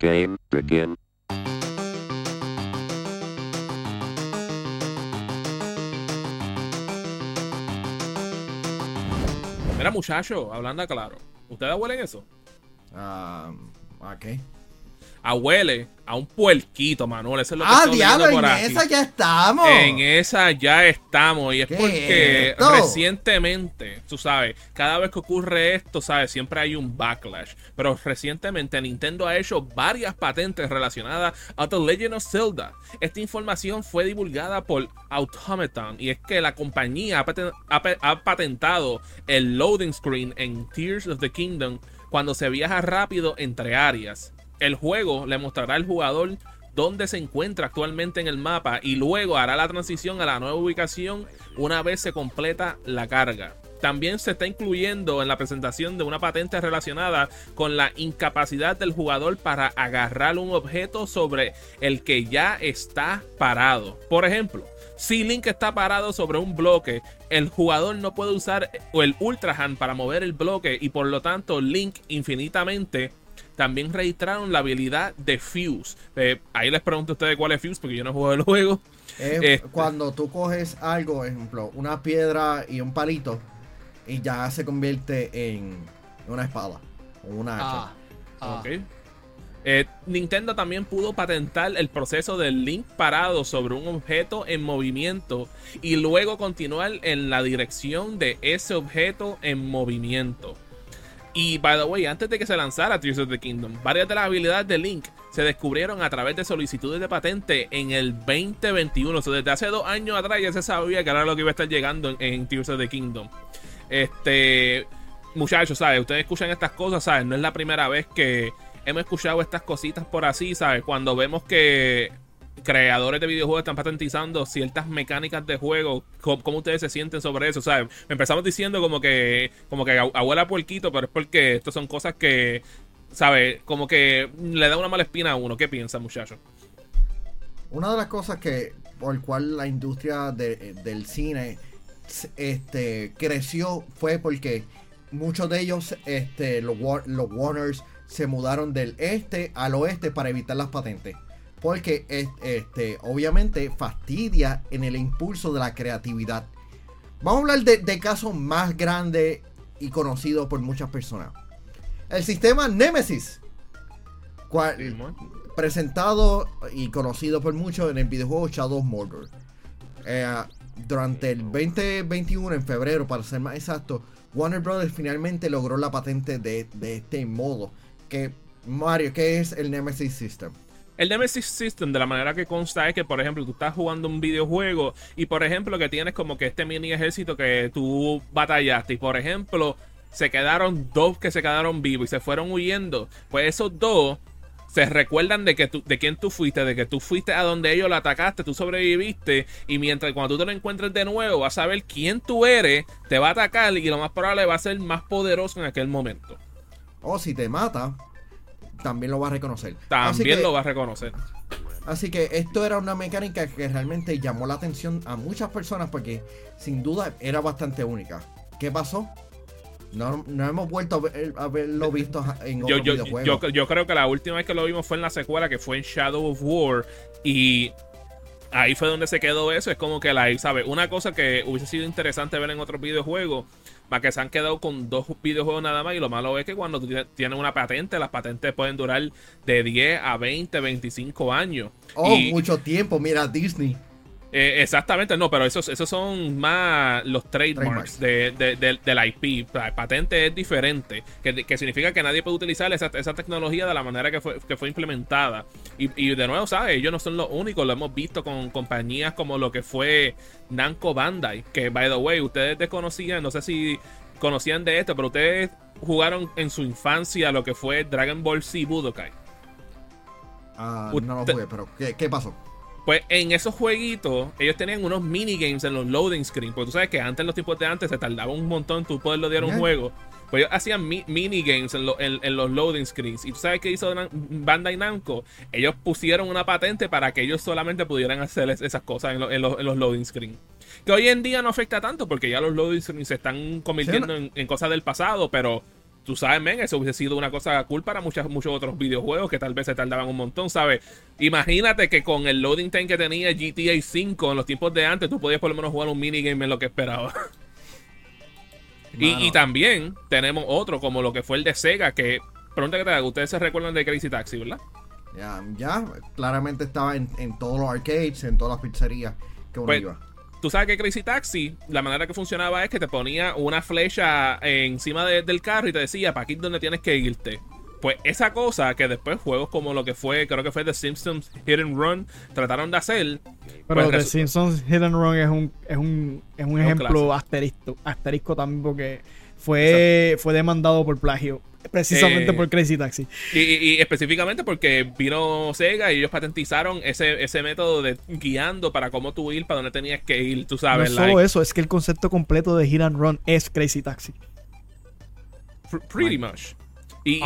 Game begin. Mira, muchacho, hablando claro. ¿Ustedes huelen eso? Ah, ¿A qué? A huele a un puerquito, Manuel. Eso es lo que Ah, estoy diablo, por en aquí. esa ya estamos. En esa ya estamos. Y es ¿Qué porque esto? recientemente, tú sabes, cada vez que ocurre esto, sabes, siempre hay un backlash. Pero recientemente Nintendo ha hecho varias patentes relacionadas a The Legend of Zelda. Esta información fue divulgada por Automaton y es que la compañía ha, paten- ha pa- ha patentado el loading screen en Tears of the Kingdom cuando se viaja rápido entre áreas. El juego le mostrará al jugador dónde se encuentra actualmente en el mapa y luego hará la transición a la nueva ubicación una vez se completa la carga. También se está incluyendo en la presentación de una patente relacionada con la incapacidad del jugador para agarrar un objeto sobre el que ya está parado. Por ejemplo, si Link está parado sobre un bloque, el jugador no puede usar el Ultra Hand para mover el bloque y por lo tanto Link infinitamente también registraron la habilidad de Fuse. Eh, ahí les pregunto a ustedes cuál es Fuse, porque yo no juego el juego. Es Este- cuando tú coges algo, ejemplo, una piedra y un palito, y ya se convierte en una espada o una hacha. Ah, ah. Ok. Eh, Nintendo también pudo patentar el proceso del Link parado sobre un objeto en movimiento y luego continuar en la dirección de ese objeto en movimiento. Y by the way, antes de que se lanzara Tears of the Kingdom, varias de las habilidades de Link se descubrieron a través de solicitudes de patente en el 2021. O sea, desde hace dos años atrás ya se sabía que era lo que iba a estar llegando en, Tears of the Kingdom. Este, muchachos, ¿sabes? Ustedes escuchan estas cosas, ¿sabes? No es la primera vez que hemos escuchado estas cositas por así, ¿sabes? Cuando vemos que creadores de videojuegos están patentizando ciertas mecánicas de juego, ¿cómo, ustedes se sienten sobre eso? ¿sabes? Empezamos diciendo como que, como que abu- abuela puerquito, pero es porque estas son cosas que, ¿sabes? Como que le da una mala espina a uno. ¿Qué piensa, muchachos? Una de las cosas que por cual la industria de- del cine este, creció fue porque muchos de ellos, este, los, los Warners, se mudaron del este al oeste para evitar las patentes. Porque es- este, obviamente fastidia en el impulso de la creatividad. Vamos a hablar de, de casos más grandes y conocidos por muchas personas. El sistema Nemesis. cual- presentado y conocido por muchos en el videojuego Shadow Mordor. Eh, durante el 2021, en febrero, para ser más exacto, Warner Brothers finalmente logró la patente de, de este modo. Que, Mario, ¿qué es el Nemesis System? El Nemesis System, de la manera que consta, es que, por ejemplo, tú estás jugando un videojuego y, por ejemplo, que tienes como que este mini ejército que tú batallaste y, por ejemplo, se quedaron dos que se quedaron vivos y se fueron huyendo. Pues esos dos se recuerdan de que tú, de quién tú fuiste, de que tú fuiste a donde ellos lo atacaste, tú sobreviviste y mientras cuando tú te lo encuentres de nuevo vas a saber quién tú eres, te va a atacar y lo más probable va a ser más poderoso en aquel momento. O si te mata, también lo va a reconocer. También que- lo va a reconocer. Así que esto era una mecánica que realmente llamó la atención a muchas personas porque sin duda era bastante única. ¿Qué pasó? No, no hemos vuelto a, ver- a verlo visto en yo, otros yo, videojuegos. yo, yo creo que la última vez que lo vimos fue en la secuela, que fue en Shadow of War. Y ahí fue donde se quedó eso. Es como que la, ¿sabes? Una cosa que hubiese sido interesante ver en otros videojuegos. Para que se han quedado con dos videojuegos nada más. Y lo malo es que cuando tú tie- tienes una patente, las patentes pueden durar de 10 a 20, 25 años. oh, Y- mucho tiempo, mira Disney. Eh, exactamente, no, pero esos, esos son más los trademarks, Trademarks. de, de- del- del IP. La patente es diferente, que, que significa que nadie puede utilizar esa, esa tecnología de la manera que fue, que fue implementada. Y, y de nuevo, ¿sabes? Ellos no son los únicos, lo hemos visto con compañías como lo que fue Namco Bandai, que, by the way, ustedes desconocían, no sé si conocían de esto, pero ustedes jugaron en su infancia lo que fue Dragon Ball Z Budokai. Ah, no lo jugué, pero ¿qué, qué pasó? Pues en esos jueguitos, ellos tenían unos minigames en los loading screen. Porque tú sabes que antes, en los tiempos de antes, se tardaba un montón tú poder loadear un juego. Pues ellos hacían mi- minigames en, lo- en- en los loading screens. Y tú sabes qué hizo Bandai Namco. Ellos pusieron una patente para que ellos solamente pudieran hacer es- esas cosas en, lo- en los- en los loading screen. Que hoy en día no afecta tanto porque ya los loading screens se están convirtiendo Sí, en cosas del pasado, pero tú sabes, men, eso hubiese sido una cosa cool para muchas, muchos otros videojuegos que tal vez se tardaban un montón, ¿sabes? Imagínate que con el loading time que tenía GTA 5 en los tiempos de antes, tú podías por lo menos jugar un minigame en lo que esperaba. y, y, también tenemos otro, como lo que fue el de Sega, que, pregunta que te haga, ustedes se recuerdan de Crazy Taxi, ¿verdad? Ya, ya, claramente estaba en, en todos los arcades, en todas las pizzerías que uno pues, iba tú sabes que Crazy Taxi, la manera que funcionaba es que te ponía una flecha encima del carro y te decía, para aquí es donde tienes que irte. Pues esa cosa que después juegos como lo que fue, creo que fue The Simpsons Hit and Run, trataron de hacer. Pero pues The Simpsons Hit and Run es un, es un, es un ejemplo asterisco, asterisco también porque fue, fue demandado por plagio. Precisamente eh, por Crazy Taxi. Y, específicamente porque vino Sega y ellos patentizaron ese, ese método de guiando para cómo tú ir, para donde tenías que ir, tú sabes. No solo eso, es que el concepto completo de Hit and Run es Crazy Taxi. Pretty much. Y,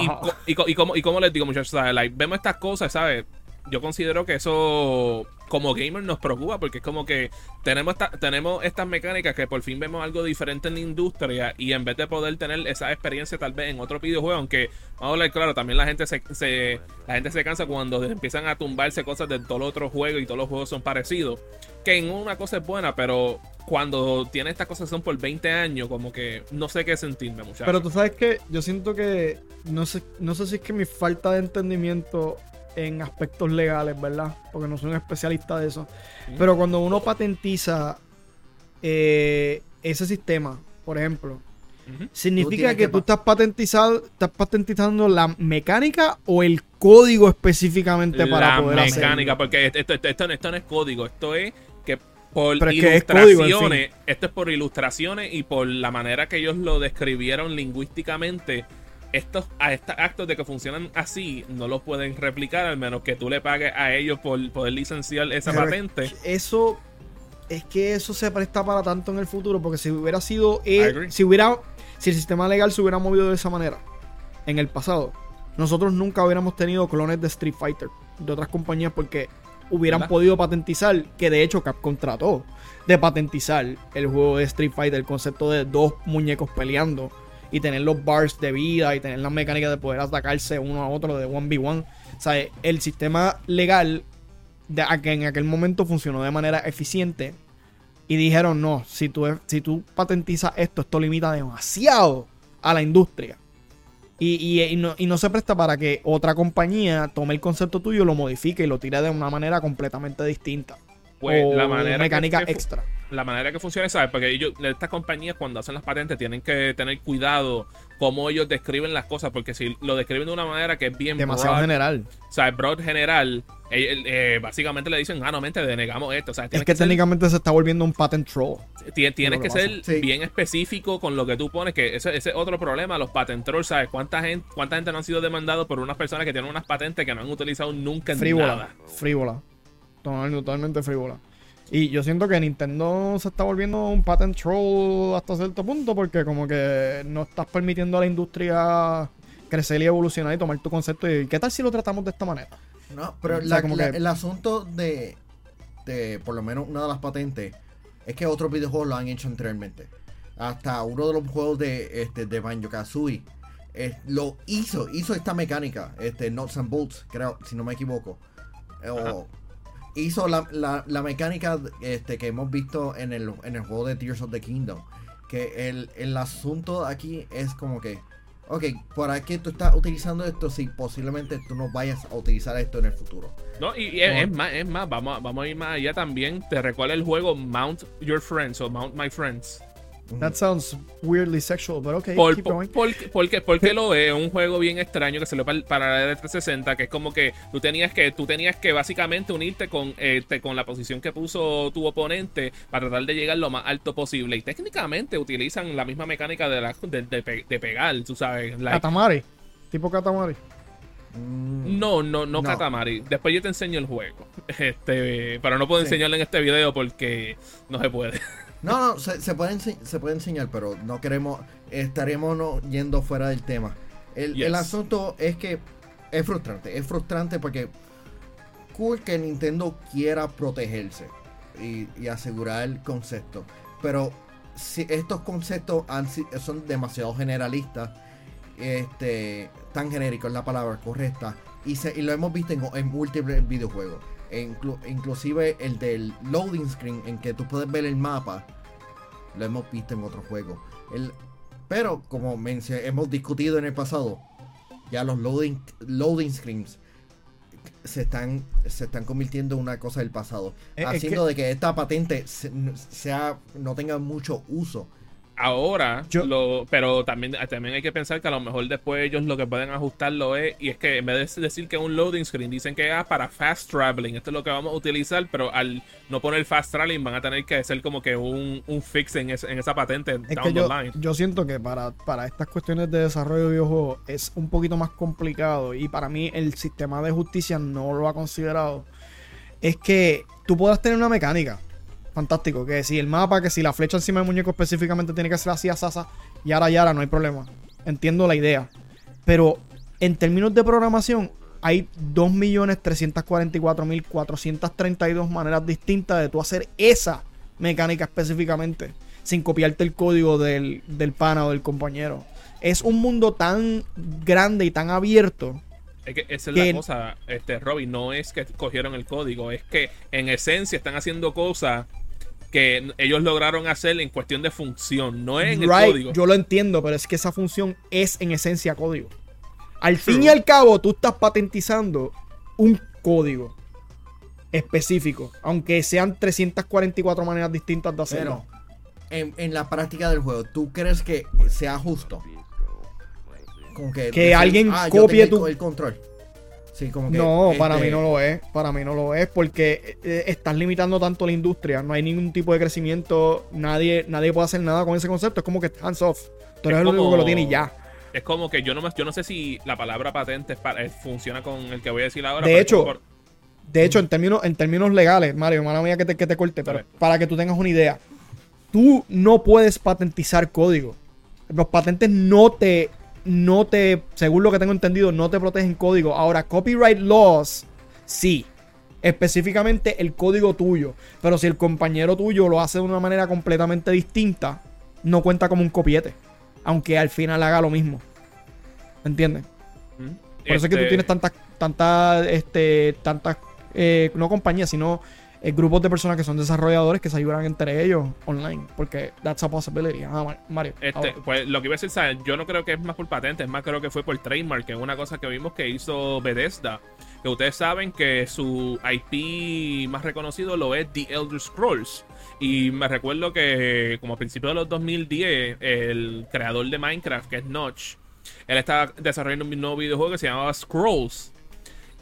y, como, y como les digo, muchachos, vemos estas cosas, ¿sabes? Yo considero que eso como gamer nos preocupa porque es como que tenemos, tenemos estas mecánicas que por fin vemos algo diferente en la industria y en vez de poder tener esa experiencia tal vez en otro videojuego, aunque vamos a hablar claro, también la gente se, la gente se cansa cuando empiezan a tumbarse cosas de todo otro juego y todos los juegos son parecidos, que en una cosa es buena, pero cuando tiene estas cosas son por 20 años, como que no sé qué sentirme, muchachos. Pero tú sabes que yo siento que no sé, no sé si es que mi falta de entendimiento en aspectos legales, ¿verdad? Porque no soy un especialista de eso. Pero cuando uno patentiza eh, ese sistema, por ejemplo, significa que, tú estás patentizado, estás patentizando la mecánica o el código específicamente para poder hacerlo. La mecánica, porque esto, esto, no es código, esto es que por ilustraciones, esto es por ilustraciones y por la manera que ellos lo describieron lingüísticamente estos, a estos actos de que funcionan así no los pueden replicar al menos que tú le pagues a ellos por poder licenciar esa patente. Eso es que eso se presta para tanto en el futuro porque si hubiera sido si hubiera si el sistema legal se hubiera movido de esa manera en el pasado, nosotros nunca hubiéramos tenido clones de Street Fighter de otras compañías porque hubieran podido patentizar, que de hecho Capcom trató de patentizar el juego de Street Fighter, el concepto de dos muñecos peleando y tener los bars de vida y tener la mecánica de poder atacarse uno a otro de 1v1. O sea, el sistema legal de, que en aquel momento funcionó de manera eficiente y dijeron, no, si tú, si tú patentizas esto, esto limita demasiado a la industria. Y, no, y, no, se presta para que otra compañía tome el concepto tuyo, lo modifique y lo tire de una manera completamente distinta. Pues la manera mecánica extra la manera que funciona, ¿sabes? Porque ellos, estas compañías cuando hacen las patentes tienen que tener cuidado cómo ellos describen las cosas, porque si lo describen de una manera que es bien demasiado general, o sea, broad general, eh, eh, básicamente le dicen, ah, no, mente, denegamos esto. O sea, es que, técnicamente se está volviendo un patent troll. Tienes que ser bien específico con lo que tú pones, que ese, es otro problema, los patent trolls, ¿sabes? ¿Cuánta gente, ¿Cuánta gente no han sido demandados por unas personas que tienen unas patentes que no han utilizado nunca en frívola, nada? Frívola, totalmente frívola. Y yo siento que Nintendo se está volviendo un patent troll hasta cierto punto porque como que no estás permitiendo a la industria crecer y evolucionar y tomar tu concepto y ¿qué tal si lo tratamos de esta manera? No, pero el asunto de, de, por lo menos una de las patentes, es que otros videojuegos lo han hecho anteriormente. Hasta uno de los juegos de, este, de Banjo Kazooie lo hizo, hizo esta mecánica, este, Nuts and Bolts, creo, si no me equivoco. O, hizo la, la, mecánica este, que hemos visto en el, en el juego de Tears of the Kingdom. Que el, el asunto aquí es como que, ok, ¿por qué tú estás utilizando esto si posiblemente tú no vayas a utilizar esto en el futuro? No, y, es, más, es más, vamos, vamos a ir más allá también. Te recuerda el juego Mount Your Friends o Mount My Friends. That sounds weirdly sexual, but okay, keep going. porque, porque lo es un juego bien extraño que se lo para, para la 360, que es como que tú tenías que tú tenías que básicamente unirte con, este, con la posición que puso tu oponente para tratar de llegar lo más alto posible. Y técnicamente utilizan la misma mecánica de, la, de, pegar, tú sabes. Katamari, tipo Katamari. Mm. No, no, no, Katamari. Después yo te enseño el juego. Este, pero no puedo enseñarle en este video porque no se puede. No, no, se, se, puede, se puede enseñar, pero no queremos, estaremos no, yendo fuera del tema. El, asunto es que es frustrante, es frustrante porque cool que Nintendo quiera protegerse y, asegurar el concepto, pero si estos conceptos son demasiado generalistas este, tan genérico es la palabra correcta. Y, se, y lo hemos visto en, múltiples videojuegos. E inclusive el del loading screen en que tú puedes ver el mapa. Lo hemos visto en otros juegos. El, pero como hemos discutido en el pasado, ya los loading, loading screens se están, se están convirtiendo en una cosa del pasado. haciendo de que esta patente sea, no tenga mucho uso ahora, lo, pero también, también hay que pensar que a lo mejor después ellos lo que pueden ajustarlo es, y es que en vez de decir que es un loading screen, dicen que es para fast traveling, esto es lo que vamos a utilizar, pero al no poner fast traveling van a tener que hacer como que un, un fix en, en, esa patente down yo, line. Yo siento que para, para estas cuestiones de desarrollo de videojuegos es un poquito más complicado y para mí el sistema de justicia no lo ha considerado. Es que tú puedas tener una mecánica fantástico. Que si el mapa, que si la flecha encima del muñeco específicamente tiene que ser así a Sasa, y ahora, y ahora, no hay problema. Entiendo la idea. Pero en términos de programación, hay 2.344.432 maneras distintas de tú hacer esa mecánica específicamente, sin copiarte el código del, del pana o del compañero. Es un mundo tan grande y tan abierto es que esa es la cosa, este, Robin, no es que cogieron el código, es que en esencia están haciendo cosas que ellos lograron hacer en cuestión de función, no en el código. Yo lo entiendo, pero es que esa función es en esencia código. Al fin y al cabo, tú estás patentizando un código específico, aunque sean 344 maneras distintas de hacerlo. Pero, en, la práctica del juego, ¿tú crees que sea justo? que, alguien ah, copie tu... el control no, para mí este no lo es. Para mí no lo es porque eh, estás limitando tanto la industria. No hay ningún tipo de crecimiento. Nadie, nadie puede hacer nada con ese concepto. Es como que hands off. Tú eres el único que lo tiene y ya. Es como que yo no, yo no sé si la palabra patente eh, funciona con el que voy a decir ahora. De hecho, de hecho en, términos, en términos legales, Mario, mala mía que te, que te corte, pero para que tú tengas una idea, tú no puedes patentizar código. Los patentes no te no te, según lo que tengo entendido, no te protegen código. Ahora, copyright laws, sí. Específicamente el código tuyo. Pero si el compañero tuyo lo hace de una manera completamente distinta, no cuenta como un copiete. Aunque al final haga lo mismo. ¿Entiendes? Por eso es que tú este tienes tantas, tantas, este, tantas, eh, no compañías, sino eh, grupos de personas que son desarrolladores que se ayudan entre ellos online. Porque that's a possibility. Ah, Mario. Este, pues lo que iba a decir, yo no creo que es más por patente, es más creo que fue por trademark, que es una cosa que vimos que hizo Bethesda. Que ustedes saben que su IP más reconocido lo es The Elder Scrolls. Y me recuerdo que, como a principios de los 2010, el creador de Minecraft, que es Notch, él estaba desarrollando un nuevo videojuego que se llamaba Scrolls.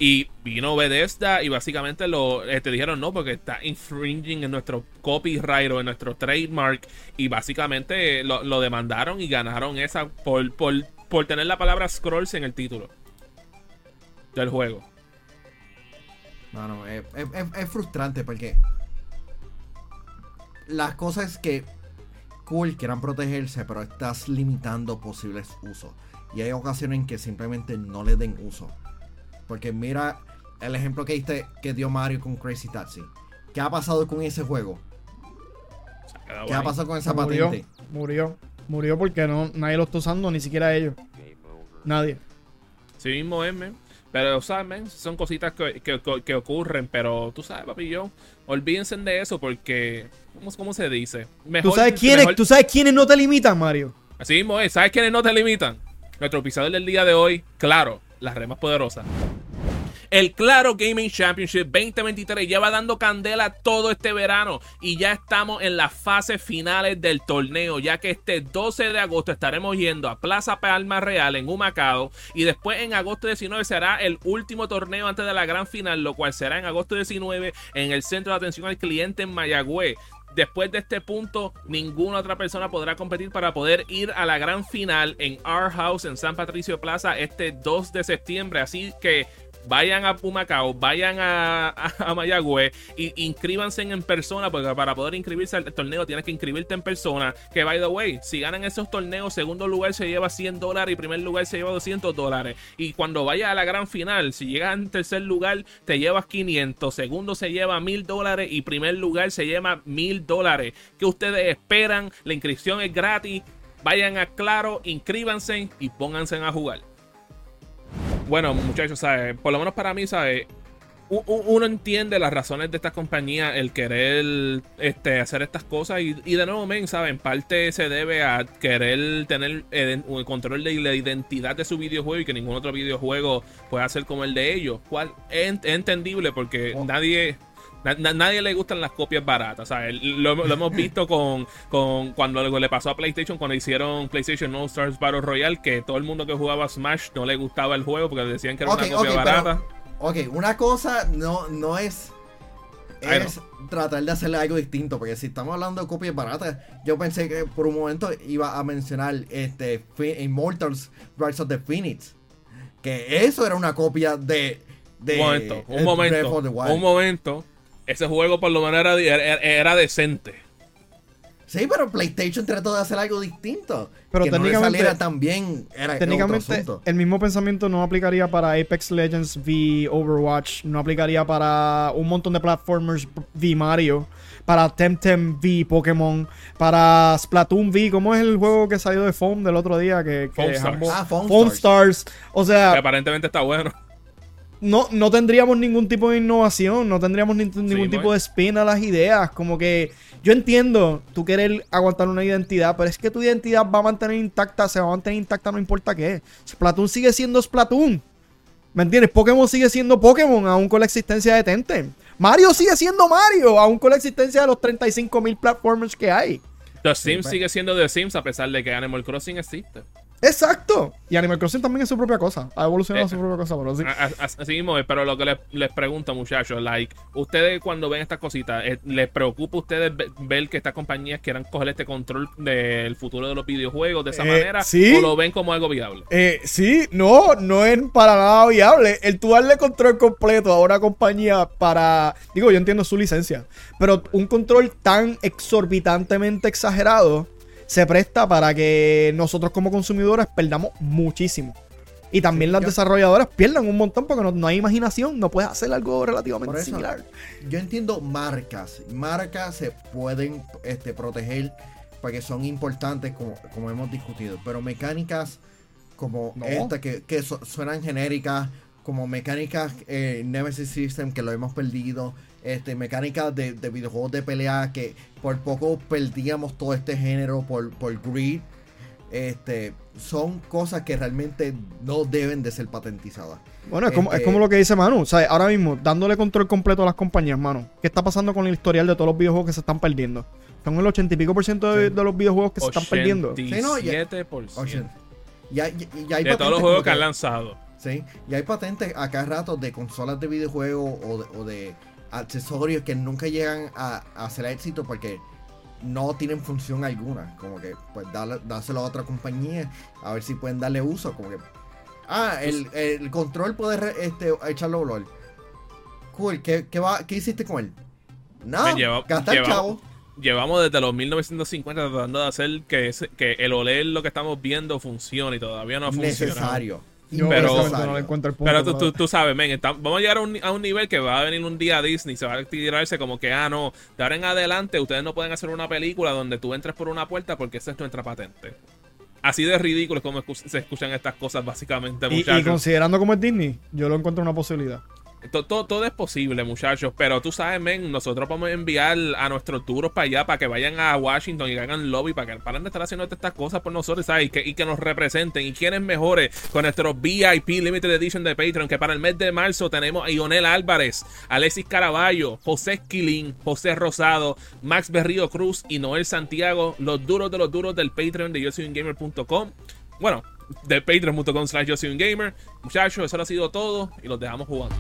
Y vino Bethesda y básicamente lo, eh, te dijeron no, porque está infringing en nuestro copyright o en nuestro trademark. Y básicamente lo, demandaron y ganaron esa por, por, tener la palabra scrolls en el título del juego. No, no, es, es frustrante porque las cosas que cool quieran protegerse, pero estás limitando posibles usos. Y hay ocasiones en que simplemente no le den uso. Porque mira el ejemplo que, diste, que dio Mario con Crazy Taxi. ¿Qué ha pasado con ese juego? ¿Qué ha pasado con esa patente? Murió. Murió porque no, nadie lo está usando, ni siquiera ellos. Nadie. Sí mismo es, Pero, ¿sabes, Son cositas que, ocurren, pero tú sabes, papi, yo, olvídense de eso porque, ¿cómo, se dice? ¿Tú, sabes quiénes, ¿Tú sabes quiénes no te limitan, Mario? Así mismo es, ¿sabes quiénes no te limitan? Nuestro episodio del día de hoy, claro, las remas poderosas. El Claro Gaming Championship 2023 lleva dando candela todo este verano y ya estamos en las fases finales del torneo, ya que este 12 de agosto estaremos yendo a Plaza Palma Real en Humacao y después en agosto 19 será el último torneo antes de la gran final, lo cual será en agosto 19 en el Centro de Atención al Cliente en Mayagüez después de este punto, ninguna otra persona podrá competir para poder ir a la gran final en Our House en San Patricio Plaza este 2 de septiembre. Así que vayan a Pumacao, vayan a, a, Mayagüez y inscríbanse en persona, porque para poder inscribirse al torneo tienes que inscribirte en persona. Que by the way, si ganan esos torneos, segundo lugar se lleva 100 dólares y primer lugar se lleva 200 dólares. Y cuando vayas a la gran final, si llegas en tercer lugar, te llevas 500, segundo se lleva 1000 dólares y primer lugar se lleva 1000 dólares. que ustedes esperan? La inscripción es gratis Vayan a Claro, inscríbanse y pónganse a jugar. Bueno, muchachos, ¿sabes? Por lo menos para mí, ¿sabes? uno entiende las razones de esta compañía, el querer este, hacer estas cosas. Y, de nuevo, men, ¿sabes? En parte se debe a querer tener el, control de la identidad de su videojuego y que ningún otro videojuego pueda ser como el de ellos. Cual es, entendible porque nadie nadie le gustan las copias baratas. ¿sabes? Lo, lo hemos visto con, con cuando le pasó a PlayStation, cuando hicieron PlayStation All Stars Battle Royale, que todo el mundo que jugaba Smash no le gustaba el juego porque decían que era una copia barata. ok, una cosa no, no es. Es tratar de hacerle algo distinto. Porque si estamos hablando de copias baratas, yo pensé que por un momento iba a mencionar este Immortals Rise of the Phoenix. Que eso era una copia de. de un momento, un momento. Un momento ese juego por lo menos era, decente. Sí, pero PlayStation trató de hacer algo distinto. Pero técnicamente no también era técnicamente el mismo pensamiento no aplicaría para Apex Legends v Overwatch, no aplicaría para un montón de platformers v Mario, para Temtem v Pokémon, para Splatoon v, ¿cómo es el juego que salió de Foam del otro día que, que Stars. Ah, Foam, Stars. O sea, aparentemente está bueno no, no tendríamos ningún tipo de innovación, no tendríamos ningún tipo de spin a las ideas. Como que yo entiendo tú querer aguantar una identidad, pero es que tu identidad va a mantener intacta, se va a mantener intacta no importa qué. Splatoon sigue siendo Splatoon. ¿Me entiendes? Pokémon sigue siendo Pokémon, aún con la existencia de Tenten. Mario sigue siendo Mario, aún con la existencia de los 35.000 platformers que hay. The Sims sigue siendo The Sims a pesar de que Animal Crossing existe. Exacto. Y Animal Crossing también es su propia cosa. Ha evolucionado su propia cosa, pero sí. Así mismo pero lo que les, pregunto, muchachos, like, ustedes cuando ven estas cositas, eh, ¿les preocupa a ustedes ver que estas compañías quieran coger este control del futuro de los videojuegos de esa eh, manera? ¿sí? ¿O lo ven como algo viable? Eh, sí, no, no es para nada viable. El tú darle control completo a una compañía para. Digo, yo entiendo su licencia, pero un control tan exorbitantemente exagerado se presta para que nosotros como consumidores perdamos muchísimo. Y también las desarrolladoras pierdan un montón porque no, hay imaginación, no puedes hacer algo relativamente similar. Yo entiendo marcas. Marcas se pueden este, proteger porque son importantes, como, como hemos discutido. Pero mecánicas como esta que, suenan genéricas, como mecánicas eh, Nemesis System que lo hemos perdido este, mecánicas de, videojuegos de pelea que por poco perdíamos todo este género por, por greed. Este, son cosas que realmente no deben de ser patentizadas. Bueno, es, como, es como este, lo que dice Manu. O sea, ahora mismo, dándole control completo a las compañías, Manu. ¿Qué está pasando con el historial de todos los videojuegos que se están perdiendo? Son el 80 y pico por ciento de, los videojuegos que se están perdiendo. Sí, no, ya, de todos los juegos que, han lanzado. Sí, y hay patentes a cada rato de consolas de videojuegos o de accesorios que nunca llegan a, hacer éxito porque no tienen función alguna. Como que, pues, dárselo a otra compañía a ver si pueden darle uso. Como que, ah, el, control puede este, echarlo olor. Cool, ¿qué, va, ¿qué hiciste con él? Nada, no, gastar chavo. Llevamos desde los 1950 tratando de hacer que, que el OLED lo que estamos viendo funcione y todavía no ha funcionado. Necesario pero, tú, tú, sabes, vamos a llegar a un, a un, nivel que va a venir un día a Disney, se va a tirarse como que, ah, no, de ahora en adelante ustedes no pueden hacer una película donde tú entres por una puerta porque esa es nuestra patente. Así de ridículo es como se escuchan estas cosas, básicamente, muchachos. y considerando como es Disney, yo lo encuentro una posibilidad. Todo, todo, es posible, muchachos. Pero tú sabes, men, nosotros vamos a enviar a nuestros duros para allá, para que vayan a Washington y hagan lobby, para que paren de estar haciendo estas cosas por nosotros, ¿sabes? Y que, y que nos representen. ¿Y quiénes mejores con nuestros VIP Limited Edition de Patreon? Que para el mes de marzo tenemos a Ionel Álvarez, Alexis Caraballo, José Esquilín, José Rosado, Max Berrío Cruz y Noel Santiago, los duros de los duros del Patreon de YoSoyUnGamer.com. Bueno, de patreon.com slash yo soy un gamer. Muchachos, eso ha sido todo y los dejamos jugando.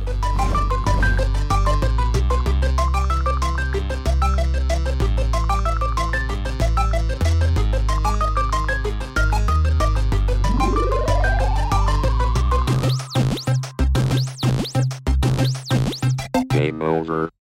Over.